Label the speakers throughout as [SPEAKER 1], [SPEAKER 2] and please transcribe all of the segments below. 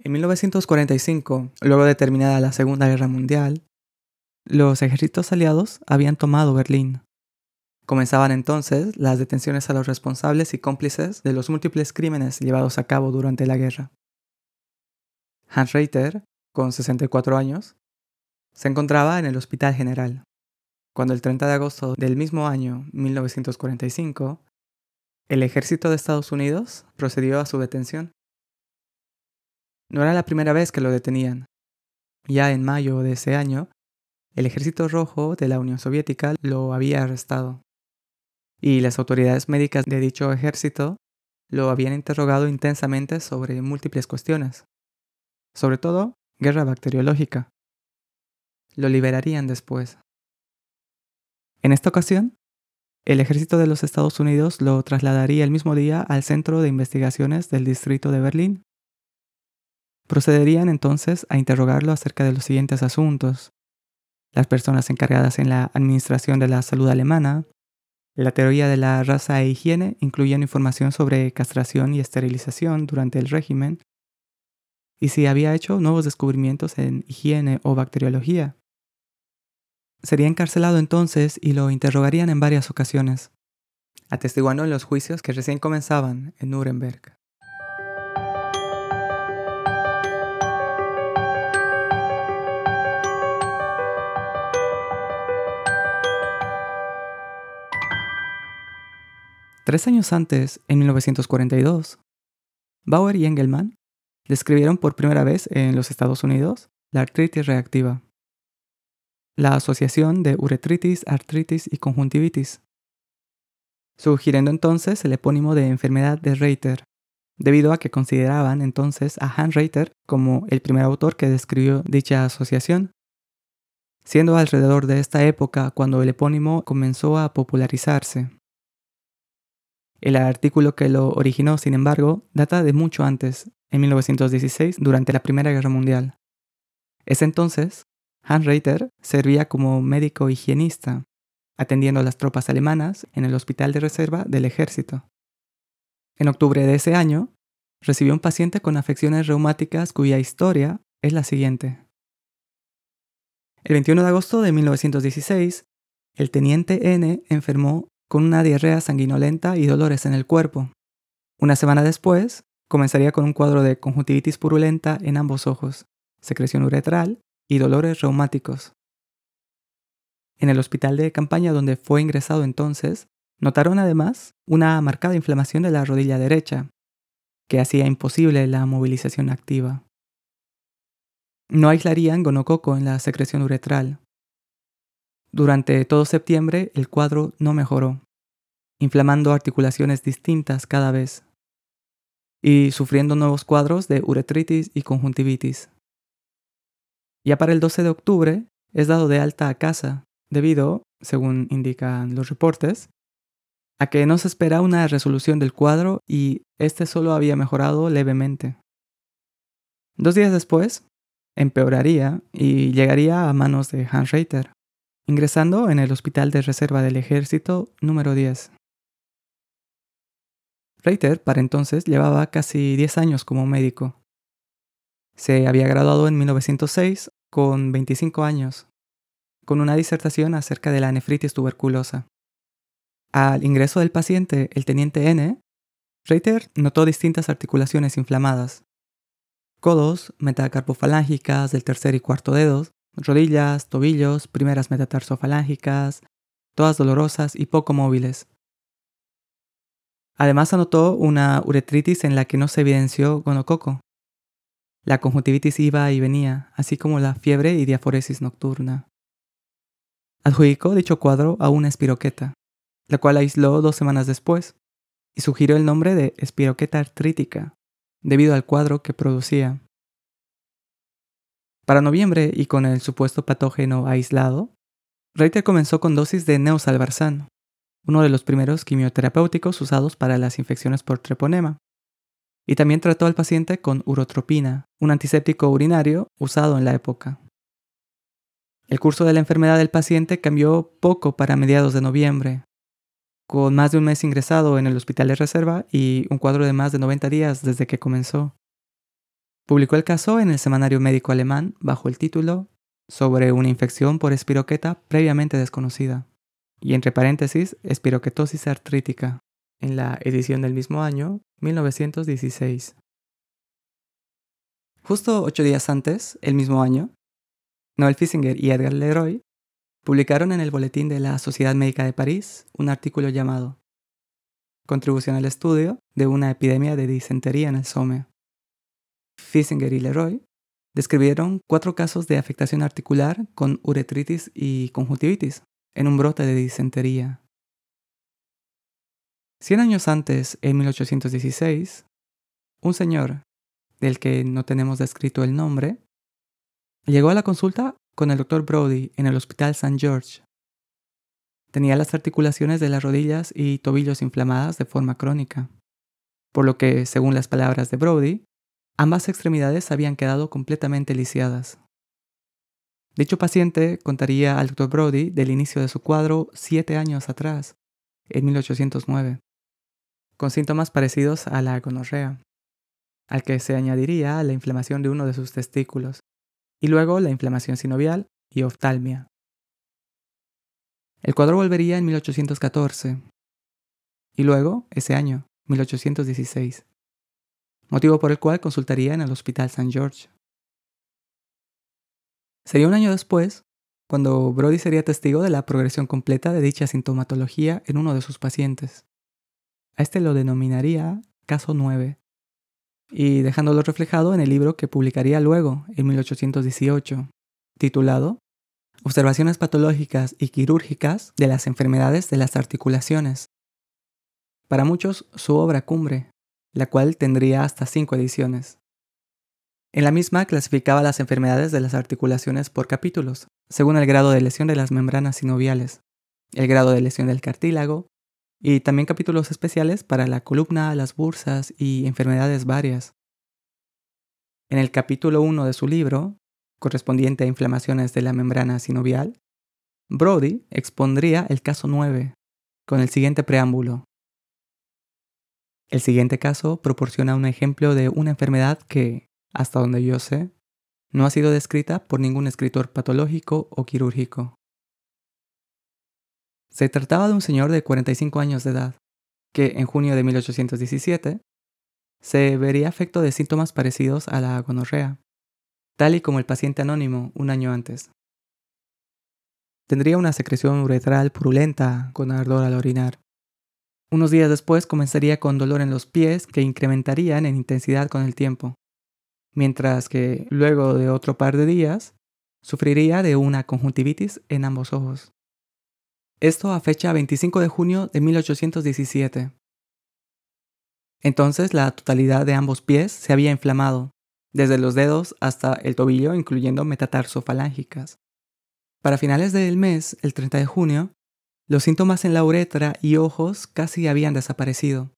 [SPEAKER 1] En 1945, luego de terminada la Segunda Guerra Mundial, los ejércitos aliados habían tomado Berlín. Comenzaban entonces las detenciones a los responsables y cómplices de los múltiples crímenes llevados a cabo durante la guerra. Hans Reiter, con 64 años, se encontraba en el Hospital General, cuando el 30 de agosto del mismo año, 1945, el ejército de Estados Unidos procedió a su detención. No era la primera vez que lo detenían. Ya en mayo de ese año, el ejército rojo de la Unión Soviética lo había arrestado. Y las autoridades médicas de dicho ejército lo habían interrogado intensamente sobre múltiples cuestiones. Sobre todo, guerra bacteriológica. Lo liberarían después. En esta ocasión, el ejército de los Estados Unidos lo trasladaría el mismo día al Centro de Investigaciones del Distrito de Berlín, Procederían entonces a interrogarlo acerca de los siguientes asuntos. Las personas encargadas en la administración de la salud alemana, la teoría de la raza e higiene incluían información sobre castración y esterilización durante el régimen, y si había hecho nuevos descubrimientos en higiene o bacteriología. Sería encarcelado entonces y lo interrogarían en varias ocasiones, atestiguando en los juicios que recién comenzaban en Nuremberg. Tres años antes, en 1942, Bauer y Engelmann describieron por primera vez en los Estados Unidos la artritis reactiva, la asociación de uretritis, artritis y conjuntivitis, sugiriendo entonces el epónimo de enfermedad de Reiter, debido a que consideraban entonces a Hans Reiter como el primer autor que describió dicha asociación, siendo alrededor de esta época cuando el epónimo comenzó a popularizarse. El artículo que lo originó, sin embargo, data de mucho antes, en 1916, durante la Primera Guerra Mundial. Es entonces, Hans Reiter servía como médico higienista, atendiendo a las tropas alemanas en el hospital de reserva del ejército. En octubre de ese año, recibió un paciente con afecciones reumáticas cuya historia es la siguiente. El 21 de agosto de 1916, el teniente N enfermó con una diarrea sanguinolenta y dolores en el cuerpo. Una semana después, comenzaría con un cuadro de conjuntivitis purulenta en ambos ojos, secreción uretral y dolores reumáticos. En el hospital de campaña donde fue ingresado entonces, notaron además una marcada inflamación de la rodilla derecha, que hacía imposible la movilización activa. No aislarían gonococo en la secreción uretral, durante todo septiembre el cuadro no mejoró, inflamando articulaciones distintas cada vez y sufriendo nuevos cuadros de uretritis y conjuntivitis. Ya para el 12 de octubre es dado de alta a casa debido, según indican los reportes, a que no se espera una resolución del cuadro y este solo había mejorado levemente. Dos días después, empeoraría y llegaría a manos de Hans Reiter ingresando en el Hospital de Reserva del Ejército número 10. Reiter, para entonces, llevaba casi 10 años como médico. Se había graduado en 1906 con 25 años, con una disertación acerca de la nefritis tuberculosa. Al ingreso del paciente, el teniente N, Reiter notó distintas articulaciones inflamadas. Codos, metacarpofalángicas del tercer y cuarto dedos, rodillas, tobillos, primeras metatarsofalángicas, todas dolorosas y poco móviles. Además anotó una uretritis en la que no se evidenció gonococo. La conjuntivitis iba y venía, así como la fiebre y diaforesis nocturna. Adjudicó dicho cuadro a una espiroqueta, la cual aisló dos semanas después, y sugirió el nombre de espiroqueta artrítica, debido al cuadro que producía. Para noviembre y con el supuesto patógeno aislado, Reiter comenzó con dosis de neosalvarsan, uno de los primeros quimioterapéuticos usados para las infecciones por treponema. Y también trató al paciente con urotropina, un antiséptico urinario usado en la época. El curso de la enfermedad del paciente cambió poco para mediados de noviembre, con más de un mes ingresado en el hospital de reserva y un cuadro de más de 90 días desde que comenzó. Publicó el caso en el semanario médico alemán bajo el título Sobre una infección por espiroqueta previamente desconocida, y entre paréntesis, espiroquetosis artrítica, en la edición del mismo año, 1916. Justo ocho días antes, el mismo año, Noel Fissinger y Edgar Leroy publicaron en el Boletín de la Sociedad Médica de París un artículo llamado Contribución al estudio de una epidemia de disentería en el Somme. Fissinger y Leroy describieron cuatro casos de afectación articular con uretritis y conjuntivitis en un brote de disentería. Cien años antes, en 1816, un señor, del que no tenemos descrito el nombre, llegó a la consulta con el Dr. Brody en el Hospital St. George. Tenía las articulaciones de las rodillas y tobillos inflamadas de forma crónica, por lo que, según las palabras de Brody, ambas extremidades habían quedado completamente lisiadas. Dicho paciente contaría al Dr. Brody del inicio de su cuadro siete años atrás, en 1809, con síntomas parecidos a la gonorrea, al que se añadiría la inflamación de uno de sus testículos, y luego la inflamación sinovial y oftalmia. El cuadro volvería en 1814 y luego, ese año, 1816, motivo por el cual consultaría en el Hospital St. George. Sería un año después cuando Brody sería testigo de la progresión completa de dicha sintomatología en uno de sus pacientes. A este lo denominaría caso 9, y dejándolo reflejado en el libro que publicaría luego, en 1818, titulado Observaciones patológicas y quirúrgicas de las enfermedades de las articulaciones. Para muchos, su obra cumbre, la cual tendría hasta cinco ediciones. En la misma clasificaba las enfermedades de las articulaciones por capítulos, según el grado de lesión de las membranas sinoviales, el grado de lesión del cartílago, y también capítulos especiales para la columna, las bursas y enfermedades varias. En el capítulo 1 de su libro, correspondiente a inflamaciones de la membrana sinovial, Brody expondría el caso 9, con el siguiente preámbulo. El siguiente caso proporciona un ejemplo de una enfermedad que, hasta donde yo sé, no ha sido descrita por ningún escritor patológico o quirúrgico. Se trataba de un señor de 45 años de edad, que en junio de 1817 se vería afecto de síntomas parecidos a la gonorrea, tal y como el paciente anónimo un año antes. Tendría una secreción uretral purulenta con ardor al orinar. Unos días después comenzaría con dolor en los pies que incrementarían en intensidad con el tiempo, mientras que luego de otro par de días sufriría de una conjuntivitis en ambos ojos. Esto a fecha 25 de junio de 1817. Entonces la totalidad de ambos pies se había inflamado, desde los dedos hasta el tobillo, incluyendo metatarsofalángicas. Para finales del mes, el 30 de junio, los síntomas en la uretra y ojos casi habían desaparecido,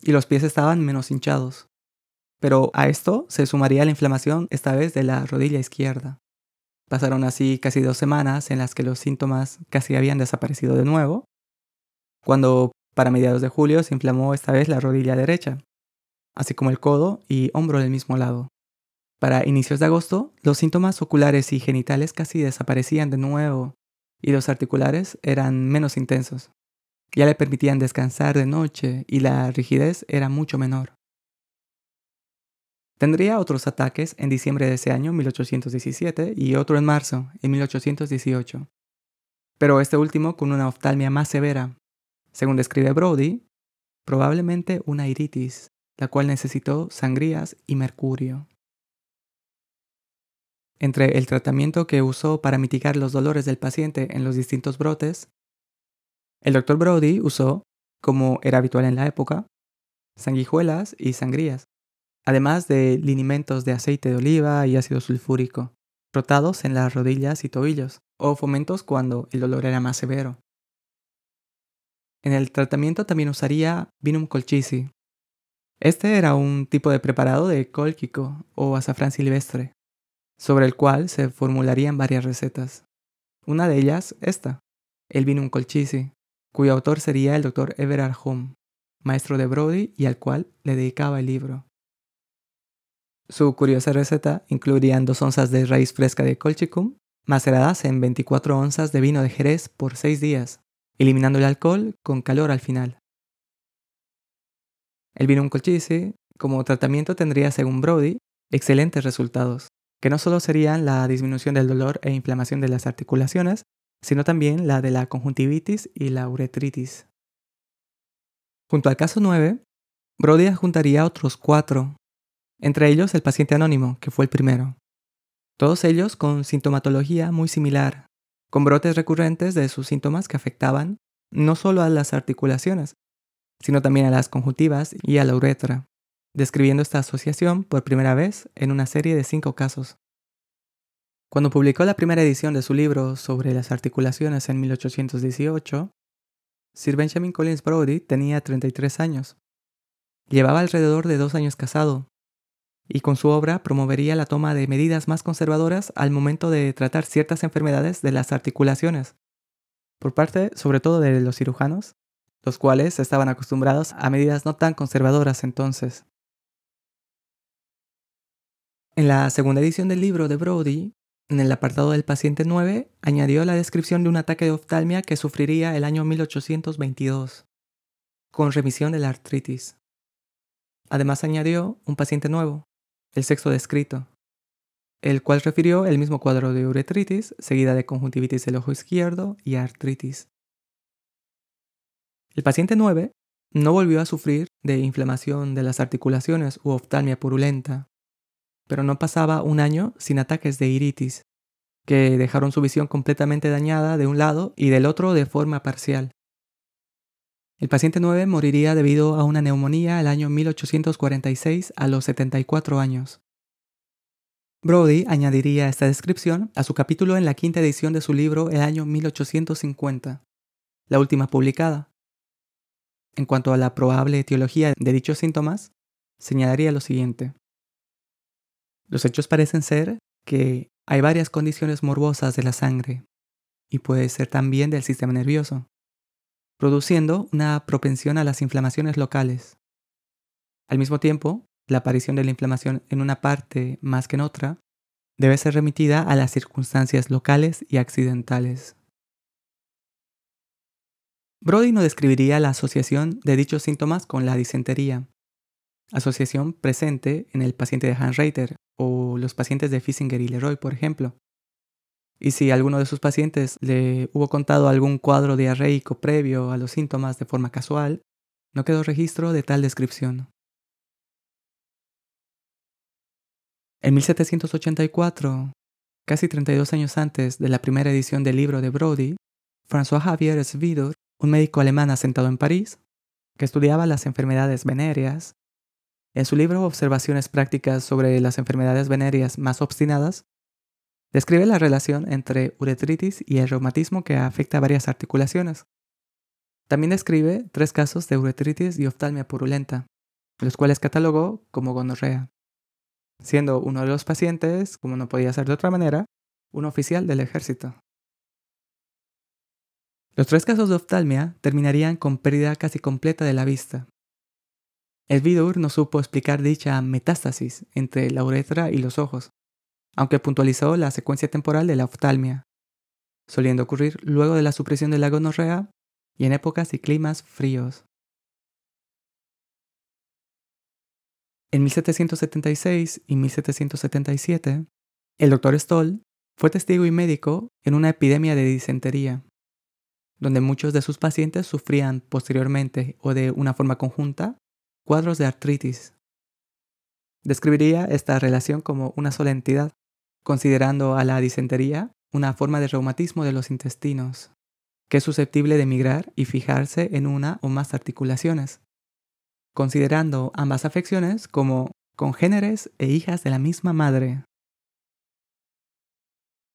[SPEAKER 1] y los pies estaban menos hinchados. Pero a esto se sumaría la inflamación esta vez de la rodilla izquierda. Pasaron así casi dos semanas en las que los síntomas casi habían desaparecido de nuevo, cuando para mediados de julio se inflamó esta vez la rodilla derecha, así como el codo y hombro del mismo lado. Para inicios de agosto, los síntomas oculares y genitales casi desaparecían de nuevo y los articulares eran menos intensos. Ya le permitían descansar de noche y la rigidez era mucho menor. Tendría otros ataques en diciembre de ese año, 1817, y otro en marzo, en 1818. Pero este último con una oftalmia más severa. Según describe Brody, probablemente una iritis, la cual necesitó sangrías y mercurio. Entre el tratamiento que usó para mitigar los dolores del paciente en los distintos brotes, el Dr. Brody usó, como era habitual en la época, sanguijuelas y sangrías además de linimentos de aceite de oliva y ácido sulfúrico, rotados en las rodillas y tobillos, o fomentos cuando el dolor era más severo. En el tratamiento también usaría vinum colchisi. Este era un tipo de preparado de cólquico o azafrán silvestre, sobre el cual se formularían varias recetas. Una de ellas, esta, el vinum colchisi, cuyo autor sería el Dr. Everard Home, maestro de Brody y al cual le dedicaba el libro. Su curiosa receta incluiría dos onzas de raíz fresca de colchicum, maceradas en 24 onzas de vino de Jerez por 6 días, eliminando el alcohol con calor al final. El vino colchicum como tratamiento tendría, según Brody, excelentes resultados, que no solo serían la disminución del dolor e inflamación de las articulaciones, sino también la de la conjuntivitis y la uretritis. Junto al caso 9, Brody adjuntaría otros cuatro, entre ellos el paciente anónimo, que fue el primero. Todos ellos con sintomatología muy similar, con brotes recurrentes de sus síntomas que afectaban no solo a las articulaciones, sino también a las conjuntivas y a la uretra, describiendo esta asociación por primera vez en una serie de cinco casos. Cuando publicó la primera edición de su libro sobre las articulaciones en 1818, Sir Benjamin Collins Brody tenía 33 años. Llevaba alrededor de dos años casado, y con su obra promovería la toma de medidas más conservadoras al momento de tratar ciertas enfermedades de las articulaciones, por parte sobre todo de los cirujanos, los cuales estaban acostumbrados a medidas no tan conservadoras entonces. En la segunda edición del libro de Brody, en el apartado del paciente 9, añadió la descripción de un ataque de oftalmia que sufriría el año 1822, con remisión de la artritis. Además añadió un paciente nuevo, el sexo descrito, el cual refirió el mismo cuadro de uretritis, seguida de conjuntivitis del ojo izquierdo y artritis. El paciente 9 no volvió a sufrir de inflamación de las articulaciones u oftalmia purulenta, pero no pasaba un año sin ataques de iritis, que dejaron su visión completamente dañada de un lado y del otro de forma parcial. El paciente 9 moriría debido a una neumonía el año 1846 a los 74 años. Brody añadiría esta descripción a su capítulo en la quinta edición de su libro el año 1850, la última publicada. En cuanto a la probable etiología de dichos síntomas, señalaría lo siguiente. Los hechos parecen ser que hay varias condiciones morbosas de la sangre y puede ser también del sistema nervioso, produciendo una propensión a las inflamaciones locales. Al mismo tiempo, la aparición de la inflamación en una parte más que en otra debe ser remitida a las circunstancias locales y accidentales. Brody no describiría la asociación de dichos síntomas con la disentería, asociación presente en el paciente de Hanreiter o los pacientes de Fissinger y Leroy, por ejemplo. Y si alguno de sus pacientes le hubo contado algún cuadro diarreico previo a los síntomas de forma casual, no quedó registro de tal descripción. En 1784, casi 32 años antes de la primera edición del libro de Brody, François Javier Svidor, un médico alemán asentado en París, que estudiaba las enfermedades venéreas, en su libro Observaciones prácticas sobre las enfermedades venéreas más obstinadas, describe la relación entre uretritis y el reumatismo que afecta a varias articulaciones. También describe tres casos de uretritis y oftalmia purulenta, los cuales catalogó como gonorrea, siendo uno de los pacientes, como no podía ser de otra manera, un oficial del ejército. Los tres casos de oftalmia terminarían con pérdida casi completa de la vista, el Vidur no supo explicar dicha metástasis entre la uretra y los ojos, aunque puntualizó la secuencia temporal de la oftalmia, soliendo ocurrir luego de la supresión de la gonorrea y en épocas y climas fríos. En 1776 y 1777, el doctor Stoll fue testigo y médico en una epidemia de disentería, donde muchos de sus pacientes sufrían posteriormente o de una forma conjunta cuadros de artritis. Describiría esta relación como una sola entidad, considerando a la disentería una forma de reumatismo de los intestinos, que es susceptible de migrar y fijarse en una o más articulaciones, considerando ambas afecciones como congéneres e hijas de la misma madre.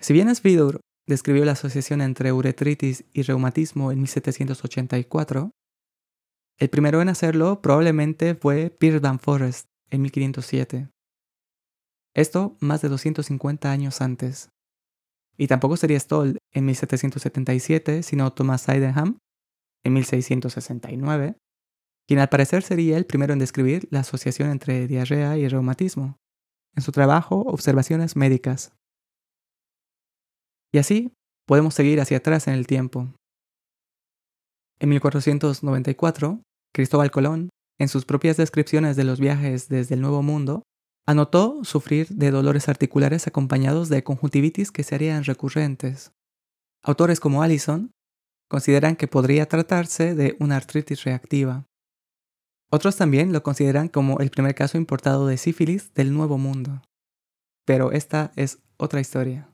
[SPEAKER 1] Si bien Svidur describió la asociación entre uretritis y reumatismo en 1784, el primero en hacerlo probablemente fue Pierre Van Forest en 1507. Esto más de 250 años antes. Y tampoco sería Stoll en 1777, sino Thomas Sydenham en 1669, quien al parecer sería el primero en describir la asociación entre diarrea y reumatismo, en su trabajo Observaciones Médicas. Y así podemos seguir hacia atrás en el tiempo. En 1494, Cristóbal Colón, en sus propias descripciones de los viajes desde el Nuevo Mundo, anotó sufrir de dolores articulares acompañados de conjuntivitis que serían recurrentes. Autores como Allison consideran que podría tratarse de una artritis reactiva. Otros también lo consideran como el primer caso importado de sífilis del Nuevo Mundo. Pero esta es otra historia.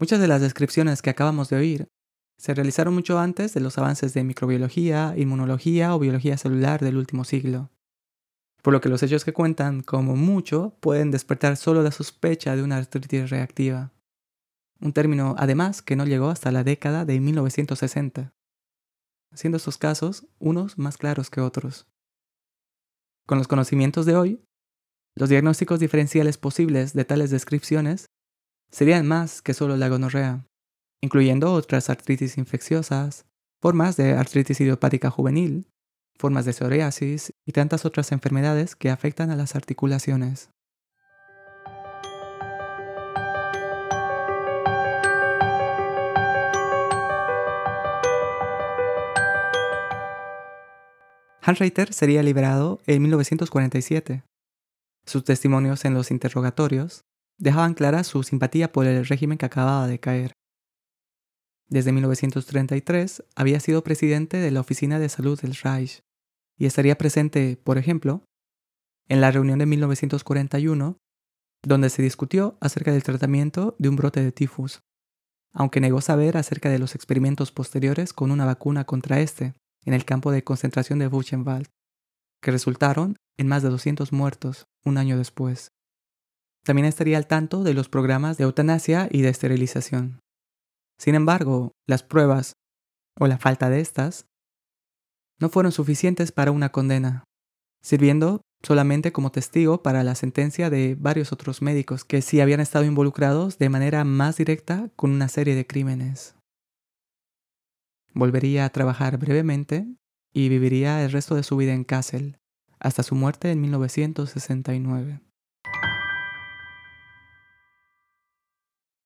[SPEAKER 1] Muchas de las descripciones que acabamos de oír se realizaron mucho antes de los avances de microbiología, inmunología o biología celular del último siglo por lo que los hechos que cuentan como mucho pueden despertar solo la sospecha de una artritis reactiva, un término además que no llegó hasta la década de 1960, siendo estos casos unos más claros que otros. Con los conocimientos de hoy, los diagnósticos diferenciales posibles de tales descripciones serían más que solo la gonorrea, incluyendo otras artritis infecciosas, formas de artritis idiopática juvenil, formas de psoriasis y tantas otras enfermedades que afectan a las articulaciones. Hans Reiter sería liberado en 1947. Sus testimonios en los interrogatorios dejaban clara su simpatía por el régimen que acababa de caer. Desde 1933 había sido presidente de la Oficina de Salud del Reich y estaría presente, por ejemplo, en la reunión de 1941, donde se discutió acerca del tratamiento de un brote de tifus, aunque negó saber acerca de los experimentos posteriores con una vacuna contra este en el campo de concentración de Buchenwald, que resultaron en más de 200 muertos un año después. También estaría al tanto de los programas de eutanasia y de esterilización. Sin embargo, las pruebas, o la falta de estas, no fueron suficientes para una condena, sirviendo solamente como testigo para la sentencia de varios otros médicos que sí habían estado involucrados de manera más directa con una serie de crímenes. Volvería a trabajar brevemente y viviría el resto de su vida en Kassel, hasta su muerte en 1969.